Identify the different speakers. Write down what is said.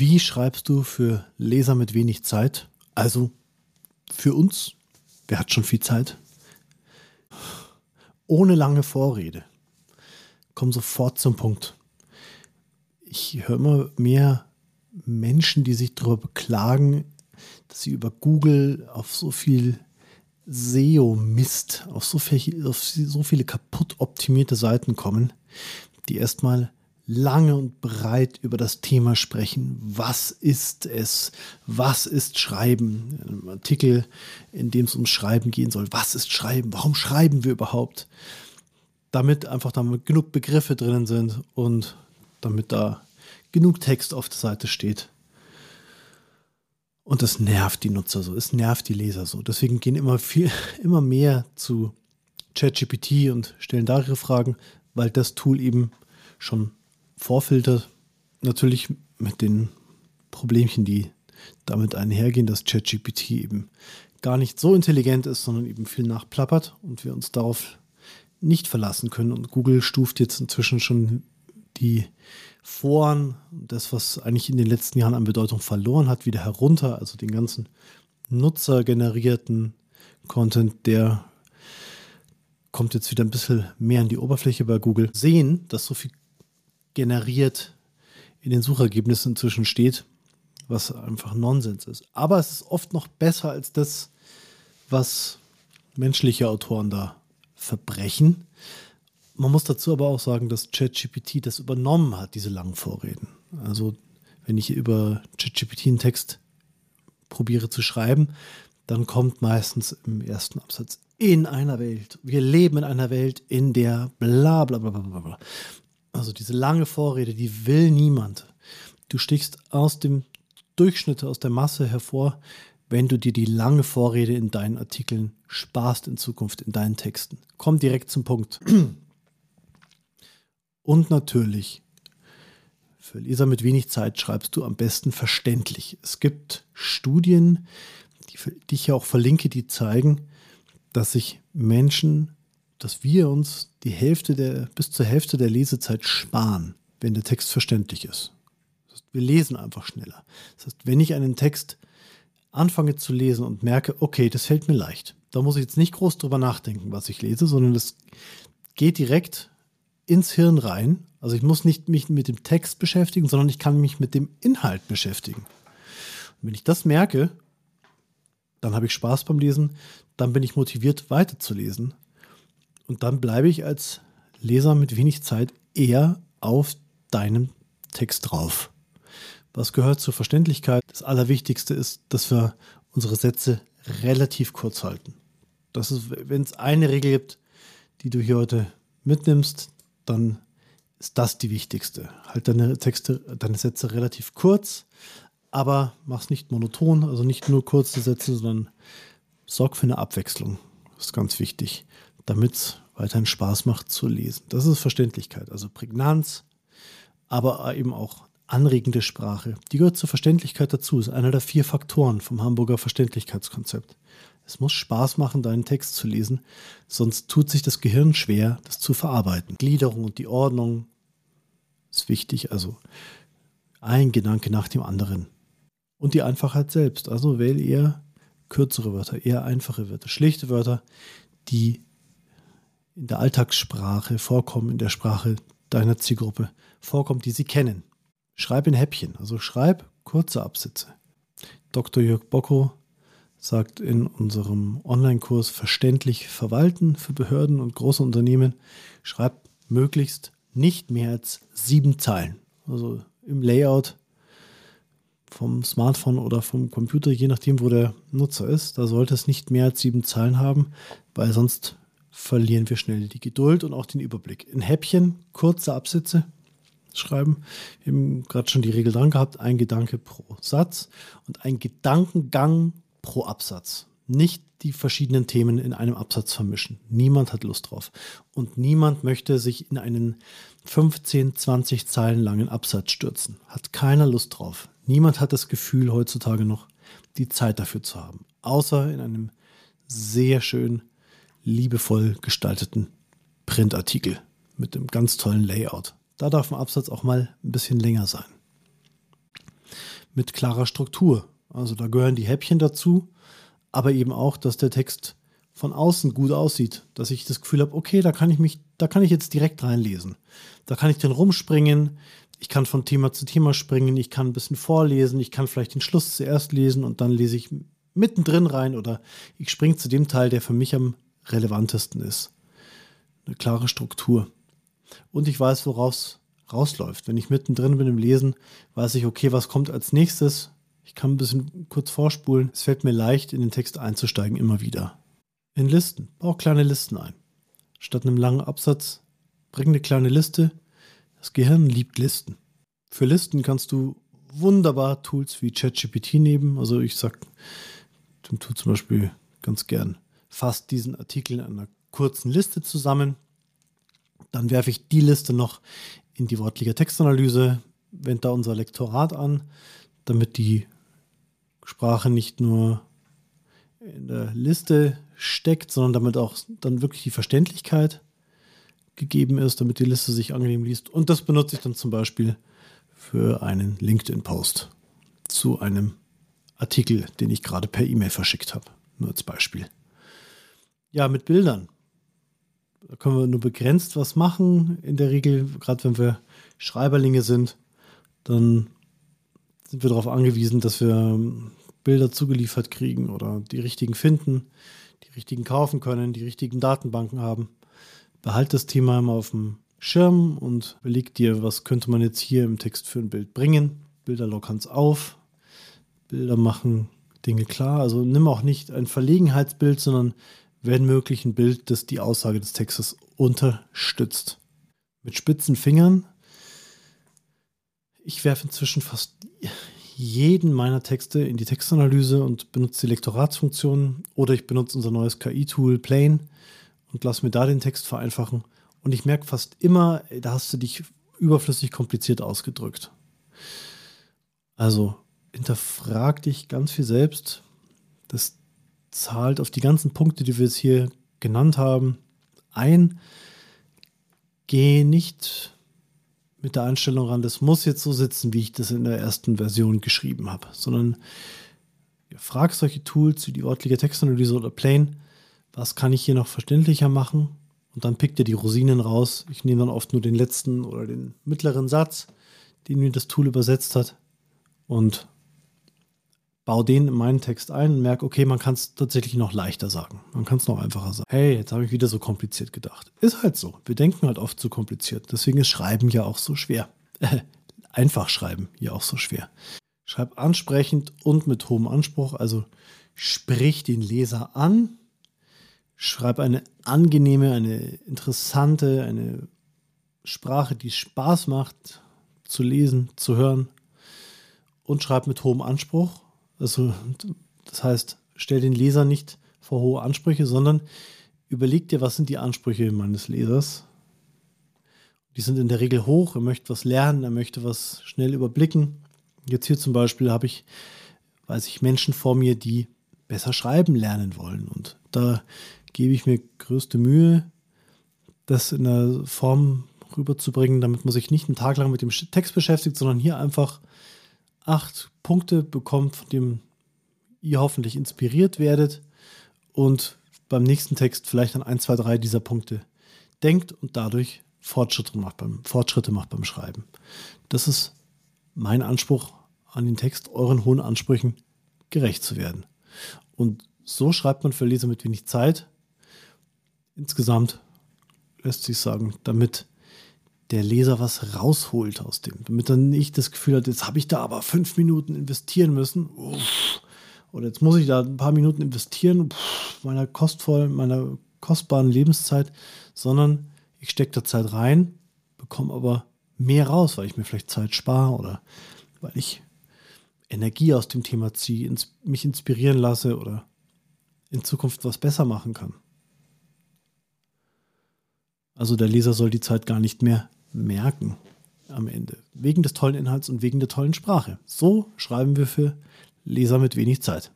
Speaker 1: Wie schreibst du für Leser mit wenig Zeit? Also für uns, wer hat schon viel Zeit? Ohne lange Vorrede. Komm sofort zum Punkt. Ich höre immer mehr Menschen, die sich darüber beklagen, dass sie über Google auf so viel SEO-Mist, auf, so auf so viele kaputt optimierte Seiten kommen, die erstmal lange und breit über das Thema sprechen. Was ist es? Was ist Schreiben? Ein Artikel, in dem es um Schreiben gehen soll. Was ist Schreiben? Warum schreiben wir überhaupt? Damit einfach damit genug Begriffe drinnen sind und damit da genug Text auf der Seite steht. Und das nervt die Nutzer so, es nervt die Leser so. Deswegen gehen immer viel, immer mehr zu ChatGPT und stellen da ihre Fragen, weil das Tool eben schon vorfiltert. Natürlich mit den Problemchen, die damit einhergehen, dass ChatGPT eben gar nicht so intelligent ist, sondern eben viel nachplappert und wir uns darauf nicht verlassen können. Und Google stuft jetzt inzwischen schon die Foren, das, was eigentlich in den letzten Jahren an Bedeutung verloren hat, wieder herunter. Also den ganzen nutzergenerierten Content, der kommt jetzt wieder ein bisschen mehr an die Oberfläche bei Google. Sehen, dass so viel generiert in den Suchergebnissen inzwischen steht, was einfach Nonsens ist. Aber es ist oft noch besser als das, was menschliche Autoren da verbrechen. Man muss dazu aber auch sagen, dass ChatGPT das übernommen hat, diese langen Vorreden. Also wenn ich über ChatGPT einen Text probiere zu schreiben, dann kommt meistens im ersten Absatz in einer Welt. Wir leben in einer Welt, in der bla bla bla bla bla. Also diese lange Vorrede, die will niemand. Du stichst aus dem Durchschnitt, aus der Masse hervor, wenn du dir die lange Vorrede in deinen Artikeln sparst in Zukunft, in deinen Texten. Komm direkt zum Punkt. Und natürlich, für Leser mit wenig Zeit schreibst du am besten verständlich. Es gibt Studien, die, die ich ja auch verlinke, die zeigen, dass sich Menschen, dass wir uns die Hälfte der, bis zur Hälfte der Lesezeit sparen, wenn der Text verständlich ist. Das heißt, wir lesen einfach schneller. Das heißt, wenn ich einen Text anfange zu lesen und merke, okay, das fällt mir leicht, da muss ich jetzt nicht groß drüber nachdenken, was ich lese, sondern das geht direkt ins Hirn rein. Also ich muss nicht mich mit dem Text beschäftigen, sondern ich kann mich mit dem Inhalt beschäftigen. Und wenn ich das merke, dann habe ich Spaß beim Lesen, dann bin ich motiviert weiterzulesen. Und dann bleibe ich als Leser mit wenig Zeit eher auf deinem Text drauf. Was gehört zur Verständlichkeit? Das Allerwichtigste ist, dass wir unsere Sätze relativ kurz halten. Das ist, wenn es eine Regel gibt, die du hier heute mitnimmst, dann ist das die wichtigste. Halt deine Texte, deine Sätze relativ kurz, aber mach's nicht monoton, also nicht nur kurze Sätze, sondern sorg für eine Abwechslung. Ist ganz wichtig, damit es weiterhin Spaß macht zu lesen. Das ist Verständlichkeit, also Prägnanz, aber eben auch anregende Sprache. Die gehört zur Verständlichkeit dazu, ist einer der vier Faktoren vom Hamburger Verständlichkeitskonzept. Es muss Spaß machen, deinen Text zu lesen, sonst tut sich das Gehirn schwer, das zu verarbeiten. Gliederung und die Ordnung ist wichtig, also ein Gedanke nach dem anderen. Und die Einfachheit selbst, also wähle eher kürzere Wörter, eher einfache Wörter, schlichte Wörter, die in der Alltagssprache vorkommen, in der Sprache deiner Zielgruppe vorkommen, die sie kennen. Schreib in Häppchen, also schreib kurze Absätze. Dr. Jörg Bocco sagt in unserem Online-Kurs Verständlich verwalten für Behörden und große Unternehmen, schreibt möglichst nicht mehr als sieben Zeilen. Also im Layout vom Smartphone oder vom Computer, je nachdem, wo der Nutzer ist, da sollte es nicht mehr als sieben Zeilen haben, weil sonst verlieren wir schnell die Geduld und auch den Überblick. In Häppchen, kurze Absätze schreiben. Wir haben gerade schon die Regel dran gehabt, ein Gedanke pro Satz und ein Gedankengang pro Absatz. Nicht die verschiedenen Themen in einem Absatz vermischen. Niemand hat Lust drauf. Und niemand möchte sich in einen 15, 20 Zeilen langen Absatz stürzen. Hat keiner Lust drauf. Niemand hat das Gefühl heutzutage noch, die Zeit dafür zu haben. Außer in einem sehr schön, liebevoll gestalteten Printartikel mit einem ganz tollen Layout. Da darf ein Absatz auch mal ein bisschen länger sein. mit klarer Struktur. Also da gehören die Häppchen dazu, aber eben auch, dass der Text von außen gut aussieht, dass ich das Gefühl habe, okay, da kann ich mich, da kann ich jetzt direkt reinlesen. Da kann ich dann rumspringen, ich kann von Thema zu Thema springen, ich kann ein bisschen vorlesen, ich kann vielleicht den Schluss zuerst lesen und dann lese ich mittendrin rein oder ich springe zu dem Teil, der für mich am relevantesten ist. Eine klare Struktur. Und ich weiß, woraus rausläuft. Wenn ich mittendrin bin im Lesen, weiß ich, okay, was kommt als nächstes. Ich kann ein bisschen kurz vorspulen. Es fällt mir leicht, in den Text einzusteigen, immer wieder. In Listen. Bau kleine Listen ein. Statt einem langen Absatz, bring eine kleine Liste. Das Gehirn liebt Listen. Für Listen kannst du wunderbar Tools wie ChatGPT nehmen. Also ich sag dem Tool zum Beispiel ganz gern, fasst diesen Artikel in einer kurzen Liste zusammen. Dann werfe ich die Liste noch in die wortliche Textanalyse, wende da unser Lektorat an, damit die Sprache nicht nur in der Liste steckt, sondern damit auch dann wirklich die Verständlichkeit gegeben ist, damit die Liste sich angenehm liest. Und das benutze ich dann zum Beispiel für einen LinkedIn-Post zu einem Artikel, den ich gerade per E-Mail verschickt habe. Nur als Beispiel. Ja, mit Bildern. Da können wir nur begrenzt was machen. In der Regel, gerade wenn wir Schreiberlinge sind, dann sind wir darauf angewiesen, dass wir Bilder zugeliefert kriegen oder die richtigen finden, die richtigen kaufen können, die richtigen Datenbanken haben. Behalt das Thema immer auf dem Schirm und überleg dir, was könnte man jetzt hier im Text für ein Bild bringen. Bilder lockern es auf, Bilder machen Dinge klar. Also nimm auch nicht ein Verlegenheitsbild, sondern wenn möglich ein Bild, das die Aussage des Textes unterstützt. Mit spitzen Fingern. Ich werfe inzwischen fast jeden meiner Texte in die Textanalyse und benutze die Lektoratsfunktion oder ich benutze unser neues KI-Tool Plane und lasse mir da den Text vereinfachen. Und ich merke fast immer, da hast du dich überflüssig kompliziert ausgedrückt. Also hinterfrag dich ganz viel selbst. Das zahlt auf die ganzen Punkte, die wir jetzt hier genannt haben, ein. Geh nicht mit der Einstellung ran, das muss jetzt so sitzen, wie ich das in der ersten Version geschrieben habe, sondern ja, frag solche Tools wie die örtliche Textanalyse oder Plane, was kann ich hier noch verständlicher machen? Und dann pickt ihr die Rosinen raus. Ich nehme dann oft nur den letzten oder den mittleren Satz, den mir das Tool übersetzt hat und baue den in meinen Text ein und merke, okay, man kann es tatsächlich noch leichter sagen. Man kann es noch einfacher sagen. Hey, jetzt habe ich wieder so kompliziert gedacht. Ist halt so. Wir denken halt oft zu kompliziert. Deswegen ist Schreiben ja auch so schwer. Einfach schreiben ja auch so schwer. Schreib ansprechend und mit hohem Anspruch. Also sprich den Leser an. Schreib eine angenehme, eine interessante, eine Sprache, die Spaß macht zu lesen, zu hören. Und schreib mit hohem Anspruch also, das heißt, stell den Leser nicht vor hohe Ansprüche, sondern überleg dir, was sind die Ansprüche meines Lesers. Die sind in der Regel hoch, er möchte was lernen, er möchte was schnell überblicken. Jetzt hier zum Beispiel habe ich, weiß ich, Menschen vor mir, die besser schreiben lernen wollen. Und da gebe ich mir größte Mühe, das in der Form rüberzubringen, damit man sich nicht einen Tag lang mit dem Text beschäftigt, sondern hier einfach acht Punkte bekommt, von dem ihr hoffentlich inspiriert werdet und beim nächsten Text vielleicht an ein, zwei, drei dieser Punkte denkt und dadurch Fortschritte macht beim, Fortschritte macht beim Schreiben. Das ist mein Anspruch an den Text, euren hohen Ansprüchen gerecht zu werden. Und so schreibt man für Leser mit wenig Zeit. Insgesamt lässt sich sagen, damit der Leser was rausholt aus dem. Damit er nicht das Gefühl hat, jetzt habe ich da aber fünf Minuten investieren müssen. Uff. Oder jetzt muss ich da ein paar Minuten investieren, pff, meiner kostvollen, meiner kostbaren Lebenszeit, sondern ich stecke da Zeit rein, bekomme aber mehr raus, weil ich mir vielleicht Zeit spare oder weil ich Energie aus dem Thema ziehe, ins, mich inspirieren lasse oder in Zukunft was besser machen kann. Also der Leser soll die Zeit gar nicht mehr merken am Ende. Wegen des tollen Inhalts und wegen der tollen Sprache. So schreiben wir für Leser mit wenig Zeit.